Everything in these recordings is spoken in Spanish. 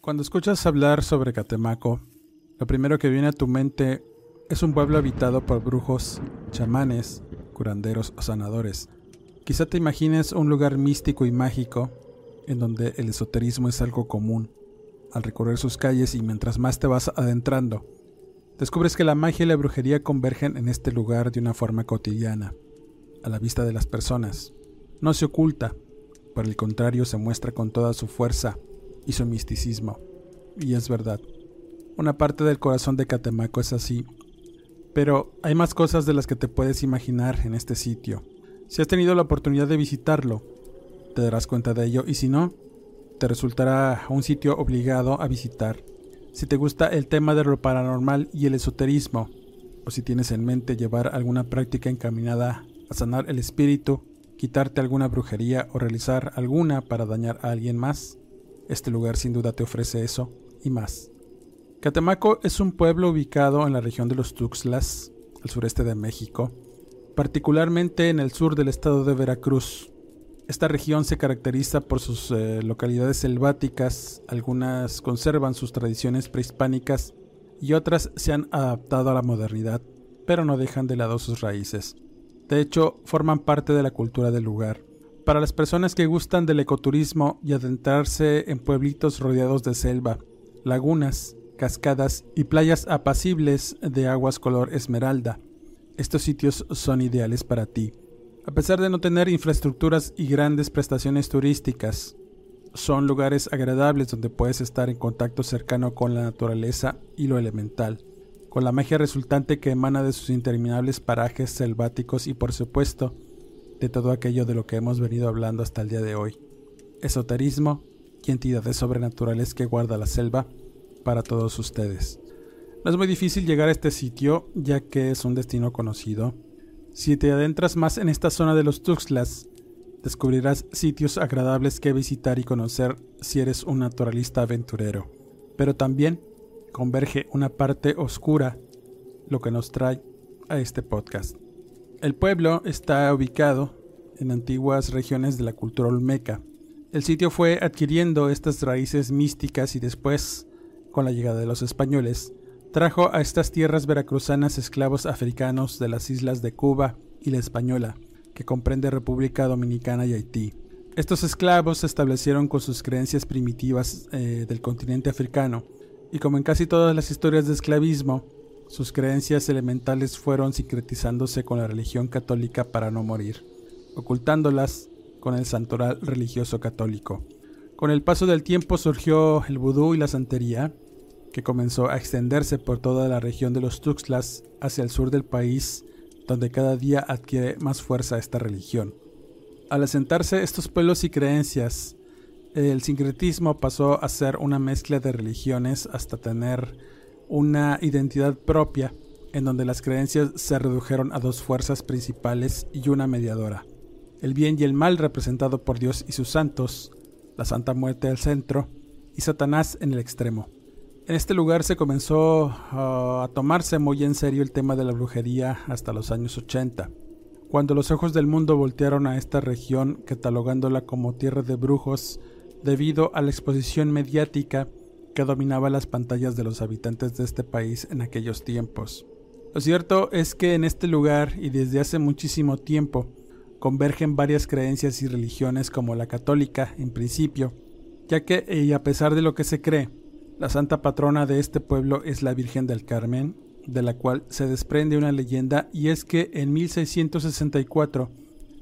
Cuando escuchas hablar sobre Catemaco, lo primero que viene a tu mente es un pueblo habitado por brujos, chamanes, curanderos o sanadores. Quizá te imagines un lugar místico y mágico en donde el esoterismo es algo común. Al recorrer sus calles y mientras más te vas adentrando, descubres que la magia y la brujería convergen en este lugar de una forma cotidiana, a la vista de las personas. No se oculta, por el contrario se muestra con toda su fuerza y misticismo. Y es verdad. Una parte del corazón de Catemaco es así. Pero hay más cosas de las que te puedes imaginar en este sitio. Si has tenido la oportunidad de visitarlo, te darás cuenta de ello y si no, te resultará un sitio obligado a visitar. Si te gusta el tema de lo paranormal y el esoterismo, o si tienes en mente llevar alguna práctica encaminada a sanar el espíritu, quitarte alguna brujería o realizar alguna para dañar a alguien más, este lugar sin duda te ofrece eso y más. Catemaco es un pueblo ubicado en la región de los Tuxtlas, al sureste de México, particularmente en el sur del estado de Veracruz. Esta región se caracteriza por sus eh, localidades selváticas, algunas conservan sus tradiciones prehispánicas y otras se han adaptado a la modernidad, pero no dejan de lado sus raíces. De hecho, forman parte de la cultura del lugar. Para las personas que gustan del ecoturismo y adentrarse en pueblitos rodeados de selva, lagunas, cascadas y playas apacibles de aguas color esmeralda, estos sitios son ideales para ti. A pesar de no tener infraestructuras y grandes prestaciones turísticas, son lugares agradables donde puedes estar en contacto cercano con la naturaleza y lo elemental, con la magia resultante que emana de sus interminables parajes selváticos y por supuesto de todo aquello de lo que hemos venido hablando hasta el día de hoy. Esoterismo y entidades sobrenaturales que guarda la selva para todos ustedes. No es muy difícil llegar a este sitio ya que es un destino conocido. Si te adentras más en esta zona de los Tuxtlas, descubrirás sitios agradables que visitar y conocer si eres un naturalista aventurero. Pero también converge una parte oscura, lo que nos trae a este podcast. El pueblo está ubicado en antiguas regiones de la cultura olmeca. El sitio fue adquiriendo estas raíces místicas y después, con la llegada de los españoles, trajo a estas tierras veracruzanas esclavos africanos de las islas de Cuba y la Española, que comprende República Dominicana y Haití. Estos esclavos se establecieron con sus creencias primitivas eh, del continente africano, y como en casi todas las historias de esclavismo, sus creencias elementales fueron sincretizándose con la religión católica para no morir, ocultándolas con el santoral religioso católico. Con el paso del tiempo surgió el vudú y la santería, que comenzó a extenderse por toda la región de los Tuxtlas hacia el sur del país, donde cada día adquiere más fuerza esta religión. Al asentarse estos pueblos y creencias, el sincretismo pasó a ser una mezcla de religiones hasta tener una identidad propia en donde las creencias se redujeron a dos fuerzas principales y una mediadora. El bien y el mal representado por Dios y sus santos, la Santa Muerte al centro y Satanás en el extremo. En este lugar se comenzó uh, a tomarse muy en serio el tema de la brujería hasta los años 80, cuando los ojos del mundo voltearon a esta región catalogándola como tierra de brujos debido a la exposición mediática que dominaba las pantallas de los habitantes de este país en aquellos tiempos. Lo cierto es que en este lugar y desde hace muchísimo tiempo convergen varias creencias y religiones como la católica en principio, ya que, y a pesar de lo que se cree, la santa patrona de este pueblo es la Virgen del Carmen, de la cual se desprende una leyenda y es que en 1664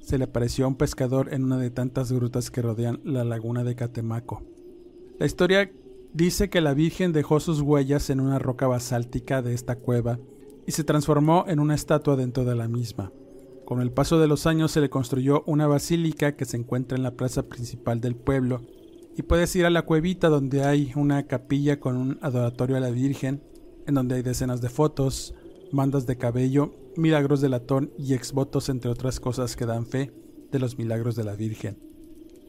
se le apareció a un pescador en una de tantas grutas que rodean la laguna de Catemaco. La historia dice que la Virgen dejó sus huellas en una roca basáltica de esta cueva y se transformó en una estatua dentro de la misma. Con el paso de los años se le construyó una basílica que se encuentra en la plaza principal del pueblo y puedes ir a la cuevita donde hay una capilla con un adoratorio a la Virgen, en donde hay decenas de fotos, mandas de cabello, milagros de latón y exvotos entre otras cosas que dan fe de los milagros de la Virgen.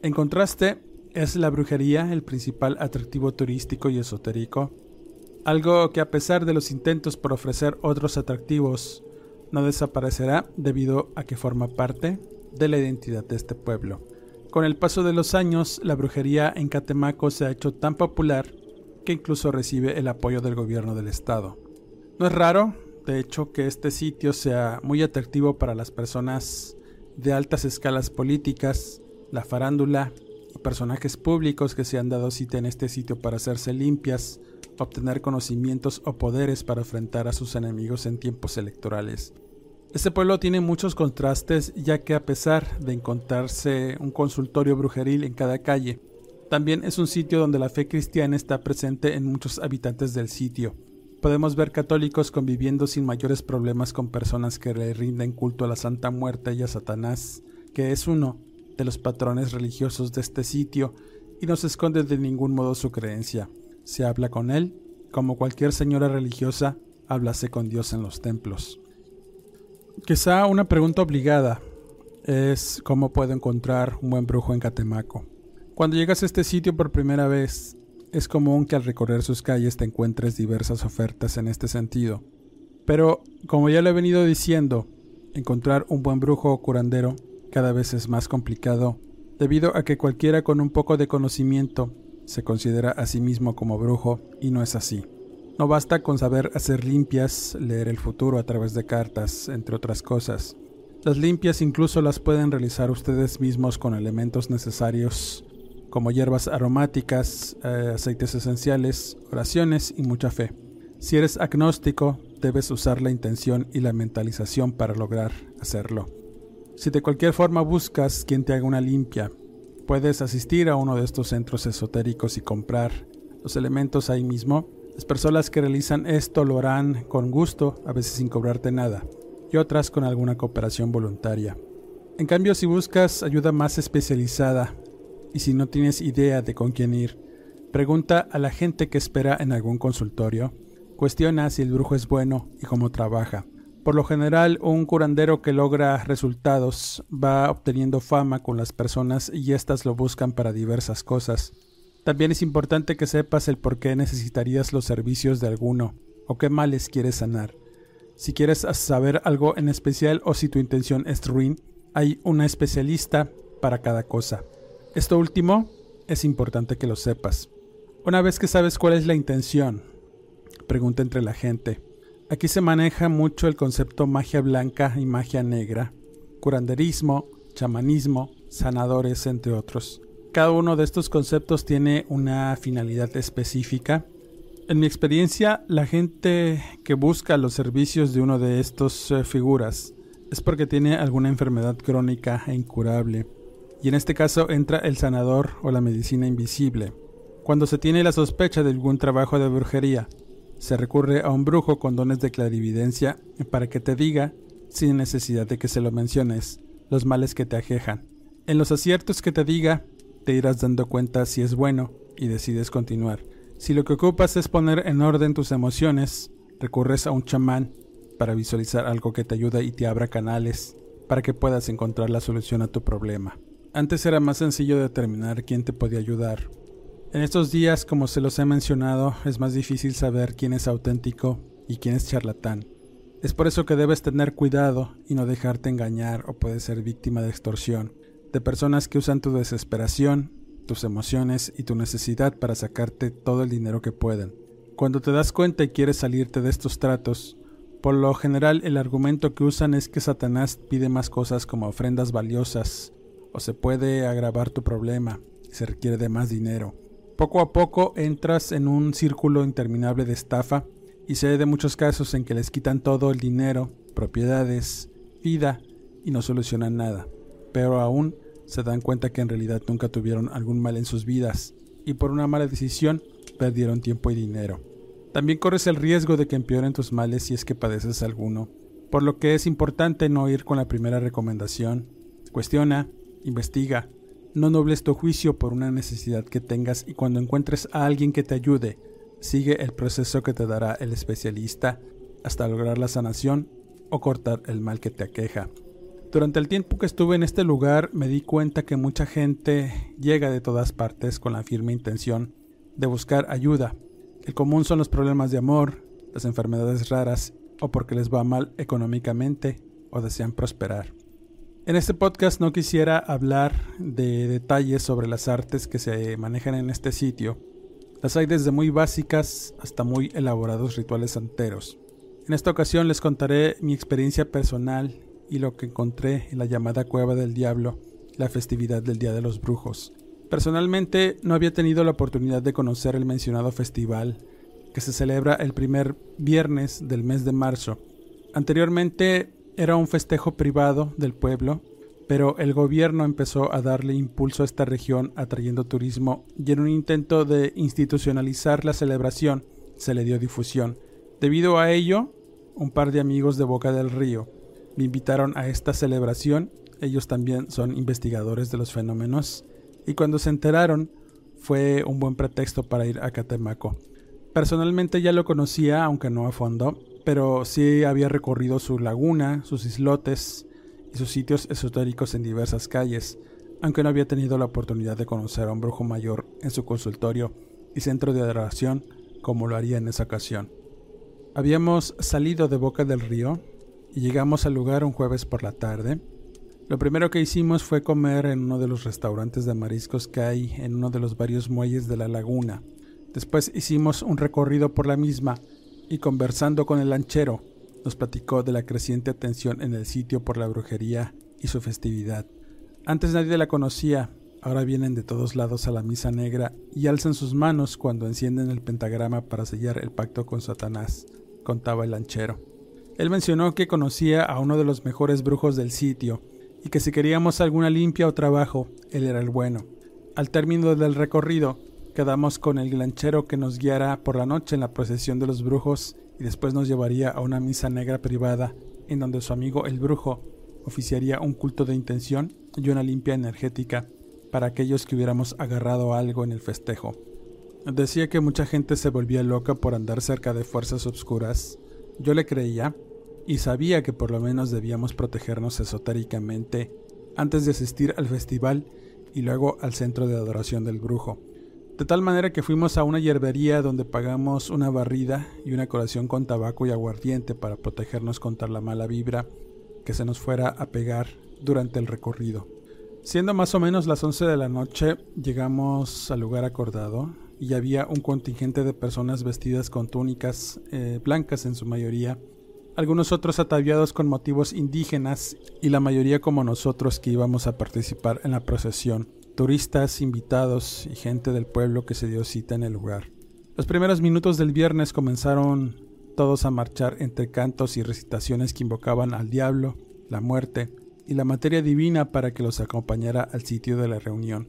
En contraste, es la brujería el principal atractivo turístico y esotérico, algo que a pesar de los intentos por ofrecer otros atractivos, no desaparecerá debido a que forma parte de la identidad de este pueblo. Con el paso de los años, la brujería en Catemaco se ha hecho tan popular que incluso recibe el apoyo del gobierno del estado. No es raro, de hecho, que este sitio sea muy atractivo para las personas de altas escalas políticas, la farándula personajes públicos que se han dado cita en este sitio para hacerse limpias, obtener conocimientos o poderes para enfrentar a sus enemigos en tiempos electorales. Este pueblo tiene muchos contrastes ya que a pesar de encontrarse un consultorio brujeril en cada calle, también es un sitio donde la fe cristiana está presente en muchos habitantes del sitio. Podemos ver católicos conviviendo sin mayores problemas con personas que le rinden culto a la Santa Muerte y a Satanás, que es uno de los patrones religiosos de este sitio y no se esconde de ningún modo su creencia. Se habla con él como cualquier señora religiosa hablase con Dios en los templos. Quizá una pregunta obligada es cómo puedo encontrar un buen brujo en Catemaco. Cuando llegas a este sitio por primera vez, es común que al recorrer sus calles te encuentres diversas ofertas en este sentido. Pero, como ya lo he venido diciendo, encontrar un buen brujo o curandero cada vez es más complicado, debido a que cualquiera con un poco de conocimiento se considera a sí mismo como brujo y no es así. No basta con saber hacer limpias, leer el futuro a través de cartas, entre otras cosas. Las limpias incluso las pueden realizar ustedes mismos con elementos necesarios como hierbas aromáticas, eh, aceites esenciales, oraciones y mucha fe. Si eres agnóstico, debes usar la intención y la mentalización para lograr hacerlo. Si de cualquier forma buscas quien te haga una limpia, puedes asistir a uno de estos centros esotéricos y comprar los elementos ahí mismo las personas que realizan esto lo harán con gusto, a veces sin cobrarte nada, y otras con alguna cooperación voluntaria. En cambio, si buscas ayuda más especializada y si no tienes idea de con quién ir, pregunta a la gente que espera en algún consultorio, cuestiona si el brujo es bueno y cómo trabaja. Por lo general, un curandero que logra resultados va obteniendo fama con las personas y éstas lo buscan para diversas cosas. También es importante que sepas el por qué necesitarías los servicios de alguno o qué males quieres sanar. Si quieres saber algo en especial o si tu intención es ruin, hay una especialista para cada cosa. Esto último es importante que lo sepas. Una vez que sabes cuál es la intención, pregunta entre la gente. Aquí se maneja mucho el concepto magia blanca y magia negra, curanderismo, chamanismo, sanadores, entre otros. Cada uno de estos conceptos tiene una finalidad específica. En mi experiencia, la gente que busca los servicios de uno de estos eh, figuras es porque tiene alguna enfermedad crónica e incurable. Y en este caso entra el sanador o la medicina invisible. Cuando se tiene la sospecha de algún trabajo de brujería, se recurre a un brujo con dones de clarividencia para que te diga, sin necesidad de que se lo menciones, los males que te aquejan. En los aciertos que te diga, te irás dando cuenta si es bueno y decides continuar. Si lo que ocupas es poner en orden tus emociones, recurres a un chamán para visualizar algo que te ayude y te abra canales para que puedas encontrar la solución a tu problema. Antes era más sencillo determinar quién te podía ayudar. En estos días, como se los he mencionado, es más difícil saber quién es auténtico y quién es charlatán. Es por eso que debes tener cuidado y no dejarte engañar o puedes ser víctima de extorsión de personas que usan tu desesperación, tus emociones y tu necesidad para sacarte todo el dinero que pueden. Cuando te das cuenta y quieres salirte de estos tratos, Por lo general el argumento que usan es que Satanás pide más cosas como ofrendas valiosas, o se puede agravar tu problema, se requiere de más dinero. Poco a poco entras en un círculo interminable de estafa y se de muchos casos en que les quitan todo el dinero, propiedades, vida y no solucionan nada. Pero aún se dan cuenta que en realidad nunca tuvieron algún mal en sus vidas y por una mala decisión perdieron tiempo y dinero. También corres el riesgo de que empeoren tus males si es que padeces alguno, por lo que es importante no ir con la primera recomendación. Cuestiona, investiga, no nobles tu juicio por una necesidad que tengas y cuando encuentres a alguien que te ayude, sigue el proceso que te dará el especialista hasta lograr la sanación o cortar el mal que te aqueja. Durante el tiempo que estuve en este lugar me di cuenta que mucha gente llega de todas partes con la firme intención de buscar ayuda. El común son los problemas de amor, las enfermedades raras o porque les va mal económicamente o desean prosperar. En este podcast no quisiera hablar de detalles sobre las artes que se manejan en este sitio. Las hay desde muy básicas hasta muy elaborados rituales santeros. En esta ocasión les contaré mi experiencia personal y lo que encontré en la llamada Cueva del Diablo, la festividad del Día de los Brujos. Personalmente no había tenido la oportunidad de conocer el mencionado festival, que se celebra el primer viernes del mes de marzo. Anteriormente era un festejo privado del pueblo, pero el gobierno empezó a darle impulso a esta región atrayendo turismo y en un intento de institucionalizar la celebración se le dio difusión. Debido a ello, un par de amigos de Boca del Río me invitaron a esta celebración, ellos también son investigadores de los fenómenos, y cuando se enteraron fue un buen pretexto para ir a Catemaco. Personalmente ya lo conocía, aunque no a fondo, pero sí había recorrido su laguna, sus islotes y sus sitios esotéricos en diversas calles, aunque no había tenido la oportunidad de conocer a un brujo mayor en su consultorio y centro de adoración como lo haría en esa ocasión. Habíamos salido de Boca del Río y llegamos al lugar un jueves por la tarde. Lo primero que hicimos fue comer en uno de los restaurantes de mariscos que hay en uno de los varios muelles de la laguna. Después hicimos un recorrido por la misma y conversando con el lanchero, nos platicó de la creciente atención en el sitio por la brujería y su festividad. Antes nadie la conocía, ahora vienen de todos lados a la misa negra y alzan sus manos cuando encienden el pentagrama para sellar el pacto con Satanás, contaba el lanchero. Él mencionó que conocía a uno de los mejores brujos del sitio y que si queríamos alguna limpia o trabajo, él era el bueno. Al término del recorrido, Quedamos con el lanchero que nos guiara por la noche en la procesión de los brujos y después nos llevaría a una misa negra privada en donde su amigo el brujo oficiaría un culto de intención y una limpia energética para aquellos que hubiéramos agarrado algo en el festejo. Decía que mucha gente se volvía loca por andar cerca de fuerzas obscuras. Yo le creía y sabía que por lo menos debíamos protegernos esotéricamente antes de asistir al festival y luego al centro de adoración del brujo. De tal manera que fuimos a una hierbería donde pagamos una barrida y una colación con tabaco y aguardiente para protegernos contra la mala vibra que se nos fuera a pegar durante el recorrido. Siendo más o menos las 11 de la noche, llegamos al lugar acordado y había un contingente de personas vestidas con túnicas eh, blancas en su mayoría, algunos otros ataviados con motivos indígenas y la mayoría como nosotros que íbamos a participar en la procesión turistas, invitados y gente del pueblo que se dio cita en el lugar. Los primeros minutos del viernes comenzaron todos a marchar entre cantos y recitaciones que invocaban al diablo, la muerte y la materia divina para que los acompañara al sitio de la reunión.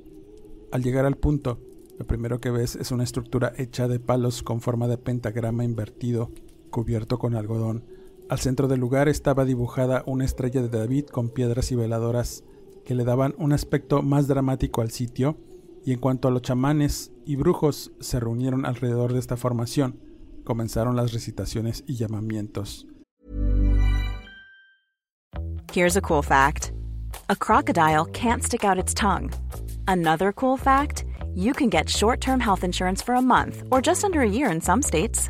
Al llegar al punto, lo primero que ves es una estructura hecha de palos con forma de pentagrama invertido, cubierto con algodón. Al centro del lugar estaba dibujada una estrella de David con piedras y veladoras que le daban un aspecto más dramático al sitio, y en cuanto a los chamanes y brujos se reunieron alrededor de esta formación, comenzaron las recitaciones y llamamientos. Here's a cool fact. A crocodile can't stick out its tongue. Another cool fact, you can get short-term health insurance for a month or just under a year in some states.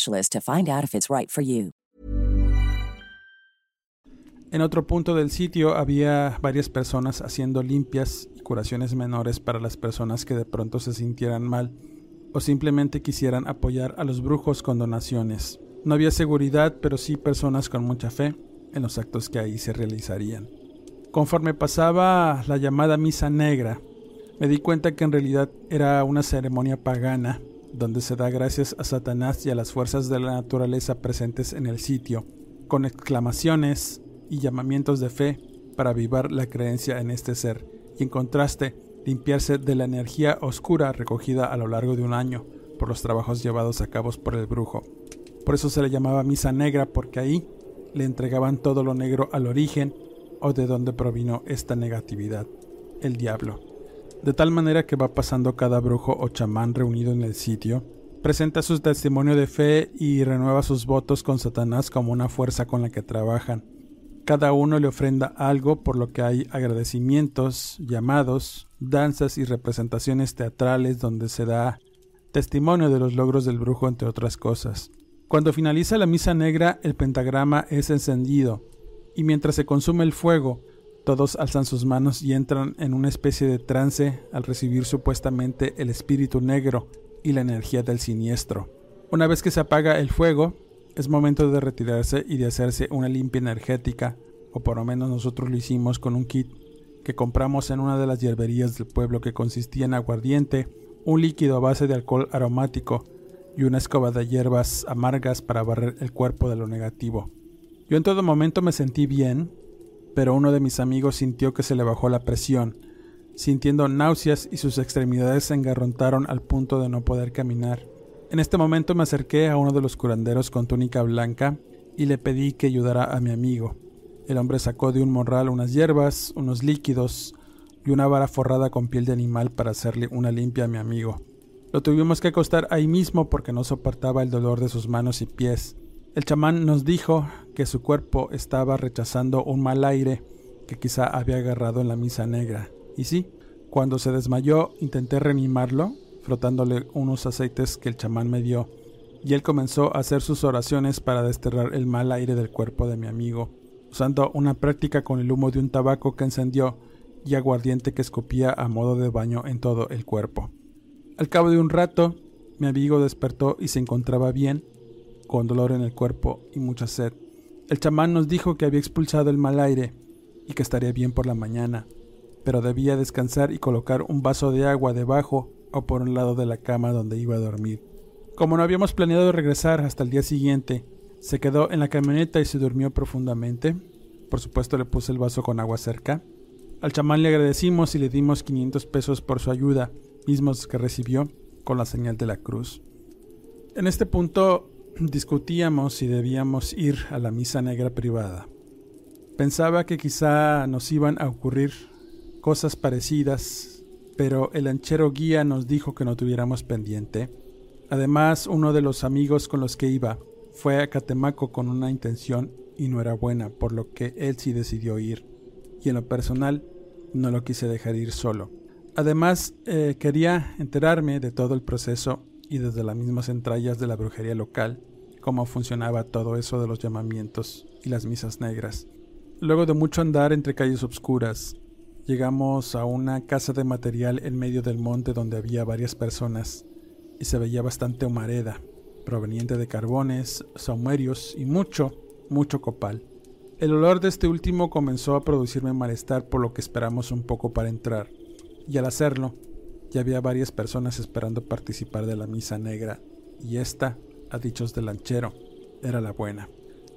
specialist to find out if it's right. En otro punto del sitio había varias personas haciendo limpias y curaciones menores para las personas que de pronto se sintieran mal o simplemente quisieran apoyar a los brujos con donaciones. No había seguridad, pero sí personas con mucha fe en los actos que ahí se realizarían. Conforme pasaba la llamada misa negra, me di cuenta que en realidad era una ceremonia pagana donde se da gracias a Satanás y a las fuerzas de la naturaleza presentes en el sitio, con exclamaciones y llamamientos de fe para avivar la creencia en este ser, y en contraste, limpiarse de la energía oscura recogida a lo largo de un año por los trabajos llevados a cabo por el brujo. Por eso se le llamaba misa negra, porque ahí le entregaban todo lo negro al origen o de donde provino esta negatividad, el diablo de tal manera que va pasando cada brujo o chamán reunido en el sitio, presenta su testimonio de fe y renueva sus votos con Satanás como una fuerza con la que trabajan. Cada uno le ofrenda algo por lo que hay agradecimientos, llamados, danzas y representaciones teatrales donde se da testimonio de los logros del brujo entre otras cosas. Cuando finaliza la misa negra el pentagrama es encendido y mientras se consume el fuego todos alzan sus manos y entran en una especie de trance al recibir supuestamente el espíritu negro y la energía del siniestro. Una vez que se apaga el fuego, es momento de retirarse y de hacerse una limpia energética, o por lo menos nosotros lo hicimos con un kit que compramos en una de las hierberías del pueblo que consistía en aguardiente, un líquido a base de alcohol aromático y una escoba de hierbas amargas para barrer el cuerpo de lo negativo. Yo en todo momento me sentí bien, pero uno de mis amigos sintió que se le bajó la presión, sintiendo náuseas y sus extremidades se engarrontaron al punto de no poder caminar. En este momento me acerqué a uno de los curanderos con túnica blanca y le pedí que ayudara a mi amigo. El hombre sacó de un morral unas hierbas, unos líquidos y una vara forrada con piel de animal para hacerle una limpia a mi amigo. Lo tuvimos que acostar ahí mismo porque no soportaba el dolor de sus manos y pies. El chamán nos dijo que su cuerpo estaba rechazando un mal aire que quizá había agarrado en la misa negra. Y sí, cuando se desmayó intenté reanimarlo, frotándole unos aceites que el chamán me dio, y él comenzó a hacer sus oraciones para desterrar el mal aire del cuerpo de mi amigo, usando una práctica con el humo de un tabaco que encendió y aguardiente que escupía a modo de baño en todo el cuerpo. Al cabo de un rato, mi amigo despertó y se encontraba bien, con dolor en el cuerpo y mucha sed. El chamán nos dijo que había expulsado el mal aire y que estaría bien por la mañana, pero debía descansar y colocar un vaso de agua debajo o por un lado de la cama donde iba a dormir. Como no habíamos planeado regresar hasta el día siguiente, se quedó en la camioneta y se durmió profundamente. Por supuesto le puse el vaso con agua cerca. Al chamán le agradecimos y le dimos 500 pesos por su ayuda, mismos que recibió con la señal de la cruz. En este punto discutíamos si debíamos ir a la misa negra privada. Pensaba que quizá nos iban a ocurrir cosas parecidas, pero el anchero guía nos dijo que no tuviéramos pendiente. Además, uno de los amigos con los que iba fue a Catemaco con una intención y no era buena, por lo que él sí decidió ir. Y en lo personal, no lo quise dejar ir solo. Además, eh, quería enterarme de todo el proceso y desde las mismas entrañas de la brujería local cómo funcionaba todo eso de los llamamientos y las misas negras. Luego de mucho andar entre calles oscuras, llegamos a una casa de material en medio del monte donde había varias personas y se veía bastante humareda, proveniente de carbones, saumerios y mucho, mucho copal. El olor de este último comenzó a producirme malestar por lo que esperamos un poco para entrar, y al hacerlo, ya había varias personas esperando participar de la misa negra, y esta, a dichos del lanchero, era la buena.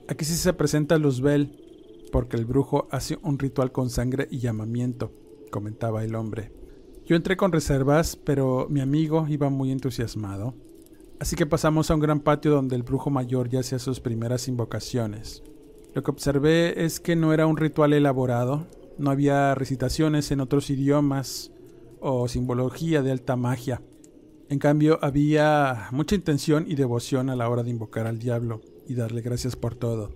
Aquí sí se presenta Luzbel, porque el brujo hace un ritual con sangre y llamamiento, comentaba el hombre. Yo entré con reservas, pero mi amigo iba muy entusiasmado. Así que pasamos a un gran patio donde el brujo mayor ya hacía sus primeras invocaciones. Lo que observé es que no era un ritual elaborado, no había recitaciones en otros idiomas o simbología de alta magia. En cambio, había mucha intención y devoción a la hora de invocar al diablo y darle gracias por todo.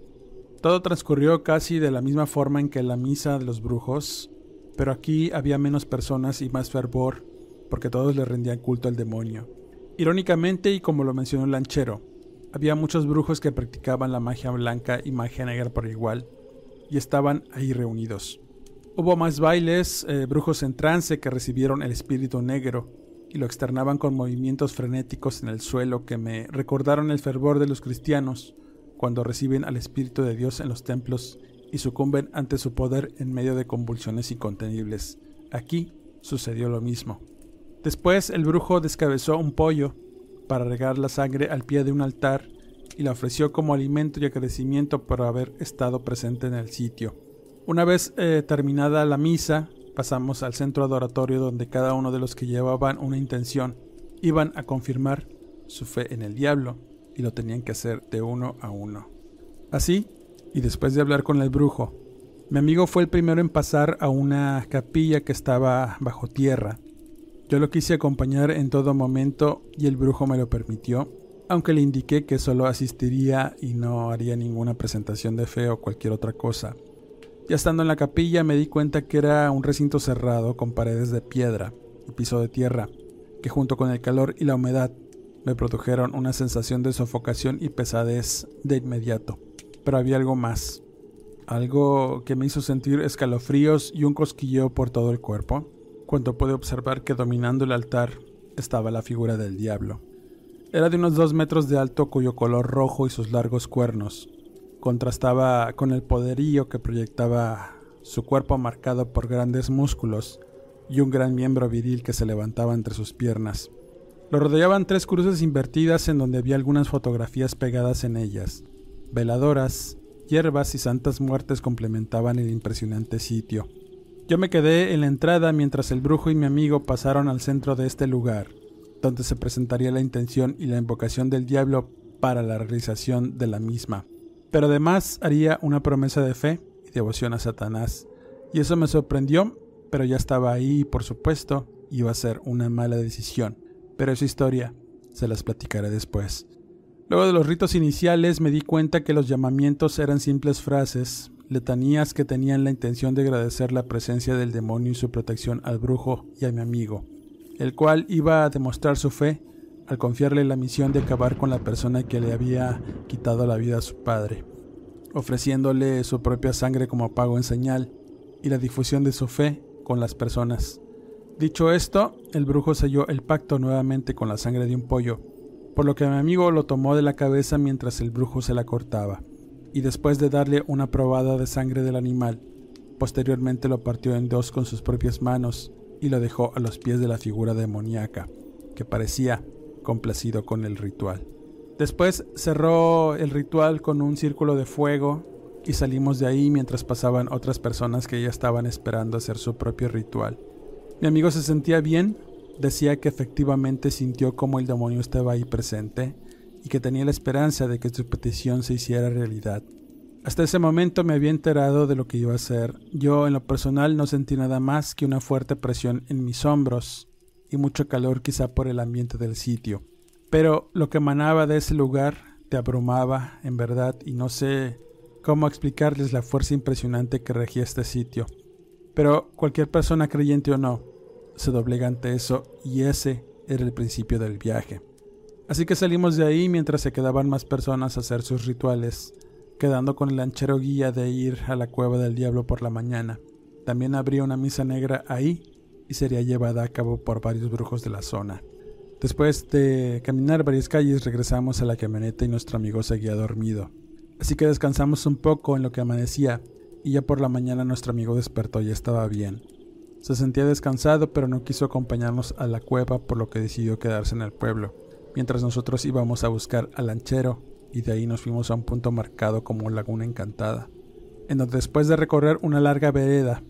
Todo transcurrió casi de la misma forma en que la misa de los brujos, pero aquí había menos personas y más fervor, porque todos le rendían culto al demonio. Irónicamente, y como lo mencionó el lanchero, había muchos brujos que practicaban la magia blanca y magia negra por igual, y estaban ahí reunidos. Hubo más bailes, eh, brujos en trance que recibieron el espíritu negro, y lo externaban con movimientos frenéticos en el suelo que me recordaron el fervor de los cristianos cuando reciben al Espíritu de Dios en los templos y sucumben ante su poder en medio de convulsiones incontenibles. Aquí sucedió lo mismo. Después el brujo descabezó un pollo para regar la sangre al pie de un altar y la ofreció como alimento y agradecimiento por haber estado presente en el sitio. Una vez eh, terminada la misa, pasamos al centro adoratorio donde cada uno de los que llevaban una intención iban a confirmar su fe en el diablo y lo tenían que hacer de uno a uno. Así, y después de hablar con el brujo, mi amigo fue el primero en pasar a una capilla que estaba bajo tierra. Yo lo quise acompañar en todo momento y el brujo me lo permitió, aunque le indiqué que solo asistiría y no haría ninguna presentación de fe o cualquier otra cosa. Ya estando en la capilla me di cuenta que era un recinto cerrado con paredes de piedra y piso de tierra, que junto con el calor y la humedad me produjeron una sensación de sofocación y pesadez de inmediato. Pero había algo más, algo que me hizo sentir escalofríos y un cosquilleo por todo el cuerpo, cuando pude observar que dominando el altar estaba la figura del diablo. Era de unos dos metros de alto cuyo color rojo y sus largos cuernos contrastaba con el poderío que proyectaba su cuerpo marcado por grandes músculos y un gran miembro viril que se levantaba entre sus piernas. Lo rodeaban tres cruces invertidas en donde había algunas fotografías pegadas en ellas. Veladoras, hierbas y santas muertes complementaban el impresionante sitio. Yo me quedé en la entrada mientras el brujo y mi amigo pasaron al centro de este lugar, donde se presentaría la intención y la invocación del diablo para la realización de la misma. Pero además haría una promesa de fe y devoción a Satanás. Y eso me sorprendió, pero ya estaba ahí y por supuesto iba a ser una mala decisión pero esa historia se las platicaré después. Luego de los ritos iniciales me di cuenta que los llamamientos eran simples frases, letanías que tenían la intención de agradecer la presencia del demonio y su protección al brujo y a mi amigo, el cual iba a demostrar su fe al confiarle la misión de acabar con la persona que le había quitado la vida a su padre, ofreciéndole su propia sangre como pago en señal y la difusión de su fe con las personas. Dicho esto, el brujo selló el pacto nuevamente con la sangre de un pollo, por lo que mi amigo lo tomó de la cabeza mientras el brujo se la cortaba, y después de darle una probada de sangre del animal, posteriormente lo partió en dos con sus propias manos y lo dejó a los pies de la figura demoníaca, que parecía complacido con el ritual. Después cerró el ritual con un círculo de fuego y salimos de ahí mientras pasaban otras personas que ya estaban esperando hacer su propio ritual. Mi amigo se sentía bien, decía que efectivamente sintió como el demonio estaba ahí presente y que tenía la esperanza de que su petición se hiciera realidad. Hasta ese momento me había enterado de lo que iba a hacer. Yo en lo personal no sentí nada más que una fuerte presión en mis hombros y mucho calor quizá por el ambiente del sitio. Pero lo que emanaba de ese lugar te abrumaba, en verdad, y no sé cómo explicarles la fuerza impresionante que regía este sitio. Pero cualquier persona creyente o no, se doblega ante eso y ese era el principio del viaje. Así que salimos de ahí mientras se quedaban más personas a hacer sus rituales, quedando con el lanchero guía de ir a la cueva del diablo por la mañana. También habría una misa negra ahí y sería llevada a cabo por varios brujos de la zona. Después de caminar varias calles regresamos a la camioneta y nuestro amigo seguía dormido. Así que descansamos un poco en lo que amanecía y ya por la mañana nuestro amigo despertó y estaba bien. Se sentía descansado pero no quiso acompañarnos a la cueva por lo que decidió quedarse en el pueblo, mientras nosotros íbamos a buscar al lanchero y de ahí nos fuimos a un punto marcado como Laguna Encantada, en donde después de recorrer una larga vereda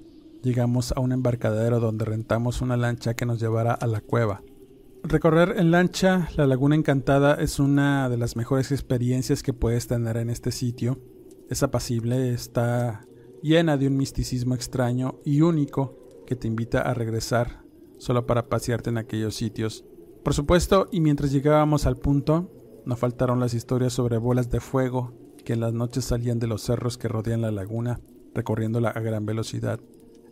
llegamos a un embarcadero donde rentamos una lancha que nos llevara a la cueva. Recorrer en lancha la Laguna Encantada es una de las mejores experiencias que puedes tener en este sitio. Es apacible, está llena de un misticismo extraño y único que te invita a regresar solo para pasearte en aquellos sitios. Por supuesto, y mientras llegábamos al punto, no faltaron las historias sobre bolas de fuego que en las noches salían de los cerros que rodean la laguna, recorriéndola a gran velocidad.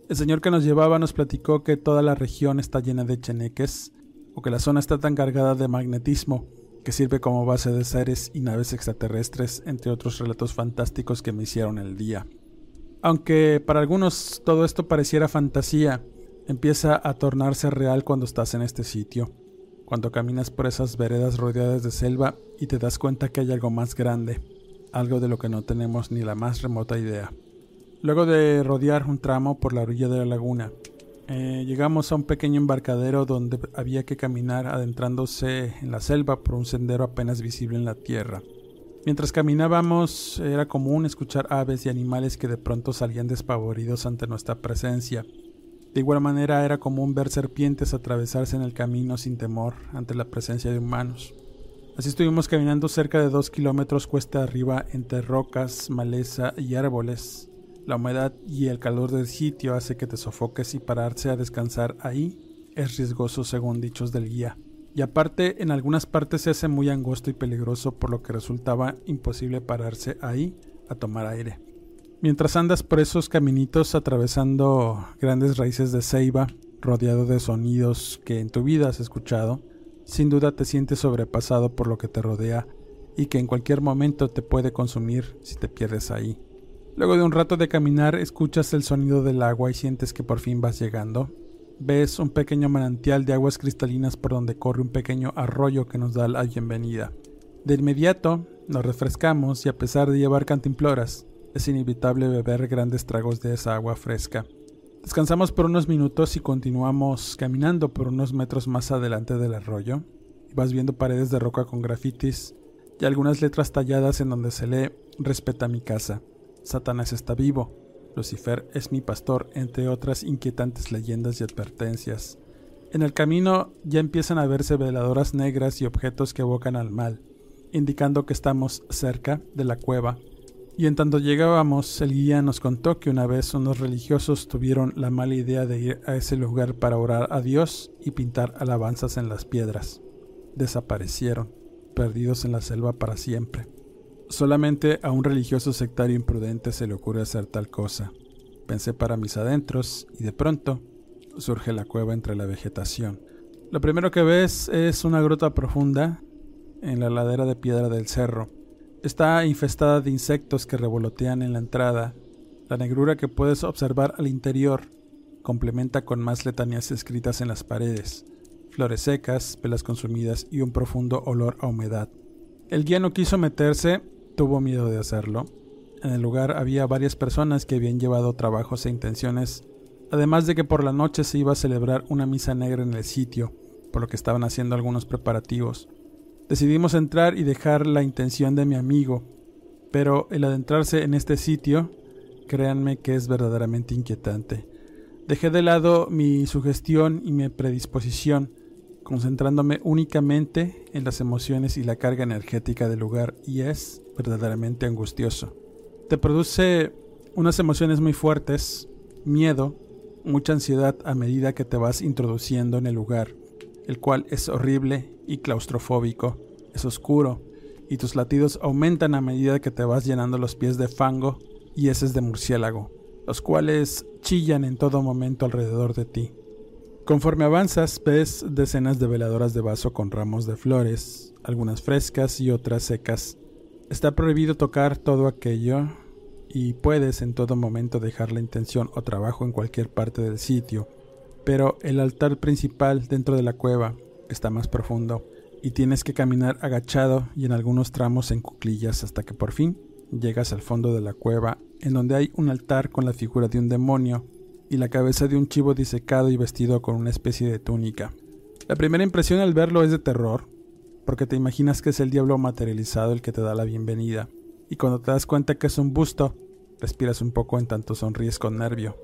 El señor que nos llevaba nos platicó que toda la región está llena de cheneques, o que la zona está tan cargada de magnetismo que sirve como base de seres y naves extraterrestres, entre otros relatos fantásticos que me hicieron el día. Aunque para algunos todo esto pareciera fantasía, empieza a tornarse real cuando estás en este sitio, cuando caminas por esas veredas rodeadas de selva y te das cuenta que hay algo más grande, algo de lo que no tenemos ni la más remota idea. Luego de rodear un tramo por la orilla de la laguna, eh, llegamos a un pequeño embarcadero donde había que caminar adentrándose en la selva por un sendero apenas visible en la tierra. Mientras caminábamos era común escuchar aves y animales que de pronto salían despavoridos ante nuestra presencia. De igual manera era común ver serpientes atravesarse en el camino sin temor ante la presencia de humanos. Así estuvimos caminando cerca de dos kilómetros cuesta arriba entre rocas, maleza y árboles, la humedad y el calor del sitio hace que te sofoques y pararse a descansar ahí es riesgoso según dichos del guía. Y aparte en algunas partes se hace muy angosto y peligroso por lo que resultaba imposible pararse ahí a tomar aire. Mientras andas por esos caminitos atravesando grandes raíces de ceiba, rodeado de sonidos que en tu vida has escuchado, sin duda te sientes sobrepasado por lo que te rodea y que en cualquier momento te puede consumir si te pierdes ahí. Luego de un rato de caminar escuchas el sonido del agua y sientes que por fin vas llegando. Ves un pequeño manantial de aguas cristalinas por donde corre un pequeño arroyo que nos da la bienvenida. De inmediato nos refrescamos y a pesar de llevar cantimploras, es inevitable beber grandes tragos de esa agua fresca. Descansamos por unos minutos y continuamos caminando por unos metros más adelante del arroyo. Vas viendo paredes de roca con grafitis y algunas letras talladas en donde se lee Respeta mi casa. Satanás está vivo, Lucifer es mi pastor, entre otras inquietantes leyendas y advertencias. En el camino ya empiezan a verse veladoras negras y objetos que evocan al mal, indicando que estamos cerca de la cueva. Y en tanto llegábamos, el guía nos contó que una vez unos religiosos tuvieron la mala idea de ir a ese lugar para orar a Dios y pintar alabanzas en las piedras. Desaparecieron, perdidos en la selva para siempre. Solamente a un religioso sectario imprudente se le ocurre hacer tal cosa. Pensé para mis adentros y de pronto surge la cueva entre la vegetación. Lo primero que ves es una gruta profunda en la ladera de piedra del cerro. Está infestada de insectos que revolotean en la entrada. La negrura que puedes observar al interior complementa con más letanías escritas en las paredes, flores secas, pelas consumidas y un profundo olor a humedad. El guía no quiso meterse tuvo miedo de hacerlo. En el lugar había varias personas que habían llevado trabajos e intenciones, además de que por la noche se iba a celebrar una misa negra en el sitio, por lo que estaban haciendo algunos preparativos. Decidimos entrar y dejar la intención de mi amigo, pero el adentrarse en este sitio, créanme que es verdaderamente inquietante. Dejé de lado mi sugestión y mi predisposición, concentrándome únicamente en las emociones y la carga energética del lugar, y es verdaderamente angustioso. Te produce unas emociones muy fuertes, miedo, mucha ansiedad a medida que te vas introduciendo en el lugar, el cual es horrible y claustrofóbico, es oscuro, y tus latidos aumentan a medida que te vas llenando los pies de fango y heces de murciélago, los cuales chillan en todo momento alrededor de ti. Conforme avanzas, ves decenas de veladoras de vaso con ramos de flores, algunas frescas y otras secas, Está prohibido tocar todo aquello y puedes en todo momento dejar la intención o trabajo en cualquier parte del sitio, pero el altar principal dentro de la cueva está más profundo y tienes que caminar agachado y en algunos tramos en cuclillas hasta que por fin llegas al fondo de la cueva en donde hay un altar con la figura de un demonio y la cabeza de un chivo disecado y vestido con una especie de túnica. La primera impresión al verlo es de terror, porque te imaginas que es el diablo materializado el que te da la bienvenida, y cuando te das cuenta que es un busto, respiras un poco en tanto sonríes con nervio.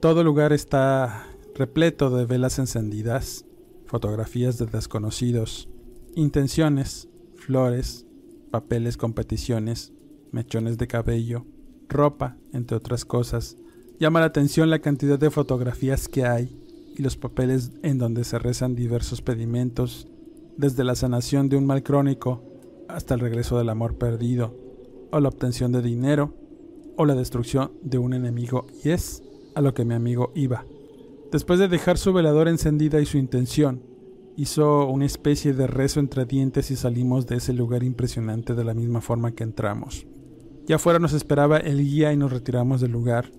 Todo lugar está repleto de velas encendidas, fotografías de desconocidos, intenciones, flores, papeles con peticiones, mechones de cabello, ropa, entre otras cosas. Llama la atención la cantidad de fotografías que hay y los papeles en donde se rezan diversos pedimentos, desde la sanación de un mal crónico hasta el regreso del amor perdido, o la obtención de dinero, o la destrucción de un enemigo, y es a lo que mi amigo iba. Después de dejar su veladora encendida y su intención, hizo una especie de rezo entre dientes y salimos de ese lugar impresionante de la misma forma que entramos. Ya afuera nos esperaba el guía y nos retiramos del lugar,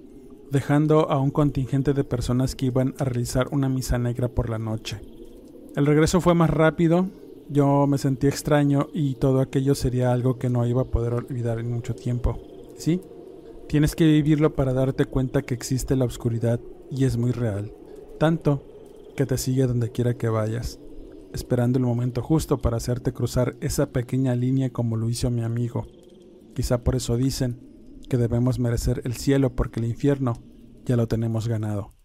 dejando a un contingente de personas que iban a realizar una misa negra por la noche. El regreso fue más rápido, yo me sentí extraño y todo aquello sería algo que no iba a poder olvidar en mucho tiempo. ¿Sí? Tienes que vivirlo para darte cuenta que existe la oscuridad y es muy real, tanto que te sigue donde quiera que vayas, esperando el momento justo para hacerte cruzar esa pequeña línea como lo hizo mi amigo. Quizá por eso dicen que debemos merecer el cielo porque el infierno ya lo tenemos ganado.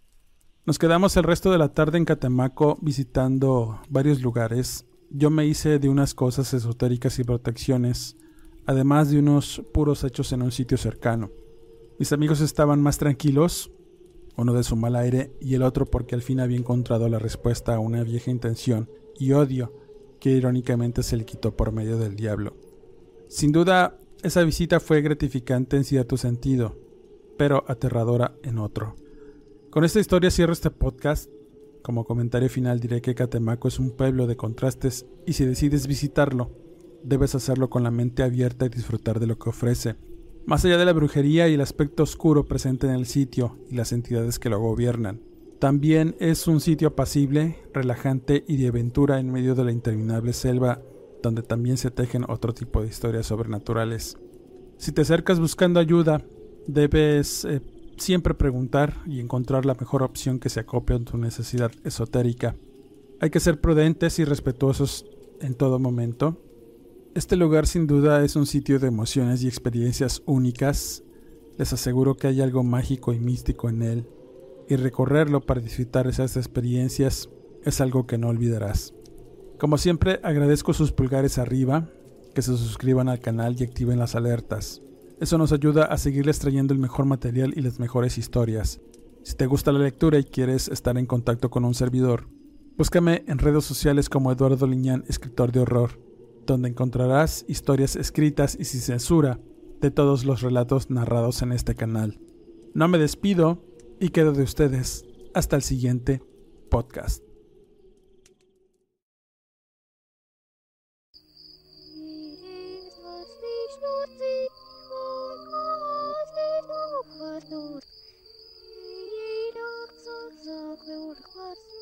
Nos quedamos el resto de la tarde en Catemaco visitando varios lugares. Yo me hice de unas cosas esotéricas y protecciones, además de unos puros hechos en un sitio cercano. Mis amigos estaban más tranquilos, uno de su mal aire y el otro porque al fin había encontrado la respuesta a una vieja intención y odio que irónicamente se le quitó por medio del diablo. Sin duda, esa visita fue gratificante en cierto sentido, pero aterradora en otro. Con esta historia cierro este podcast. Como comentario final diré que Catemaco es un pueblo de contrastes y si decides visitarlo, debes hacerlo con la mente abierta y disfrutar de lo que ofrece. Más allá de la brujería y el aspecto oscuro presente en el sitio y las entidades que lo gobiernan. También es un sitio apacible, relajante y de aventura en medio de la interminable selva donde también se tejen otro tipo de historias sobrenaturales. Si te acercas buscando ayuda, debes eh, siempre preguntar y encontrar la mejor opción que se acople a tu necesidad esotérica. Hay que ser prudentes y respetuosos en todo momento. Este lugar sin duda es un sitio de emociones y experiencias únicas. Les aseguro que hay algo mágico y místico en él, y recorrerlo para disfrutar esas experiencias es algo que no olvidarás. Como siempre, agradezco sus pulgares arriba, que se suscriban al canal y activen las alertas. Eso nos ayuda a seguirles trayendo el mejor material y las mejores historias. Si te gusta la lectura y quieres estar en contacto con un servidor, búscame en redes sociales como Eduardo Liñán, escritor de horror, donde encontrarás historias escritas y sin censura de todos los relatos narrados en este canal. No me despido y quedo de ustedes hasta el siguiente podcast. ugly old glass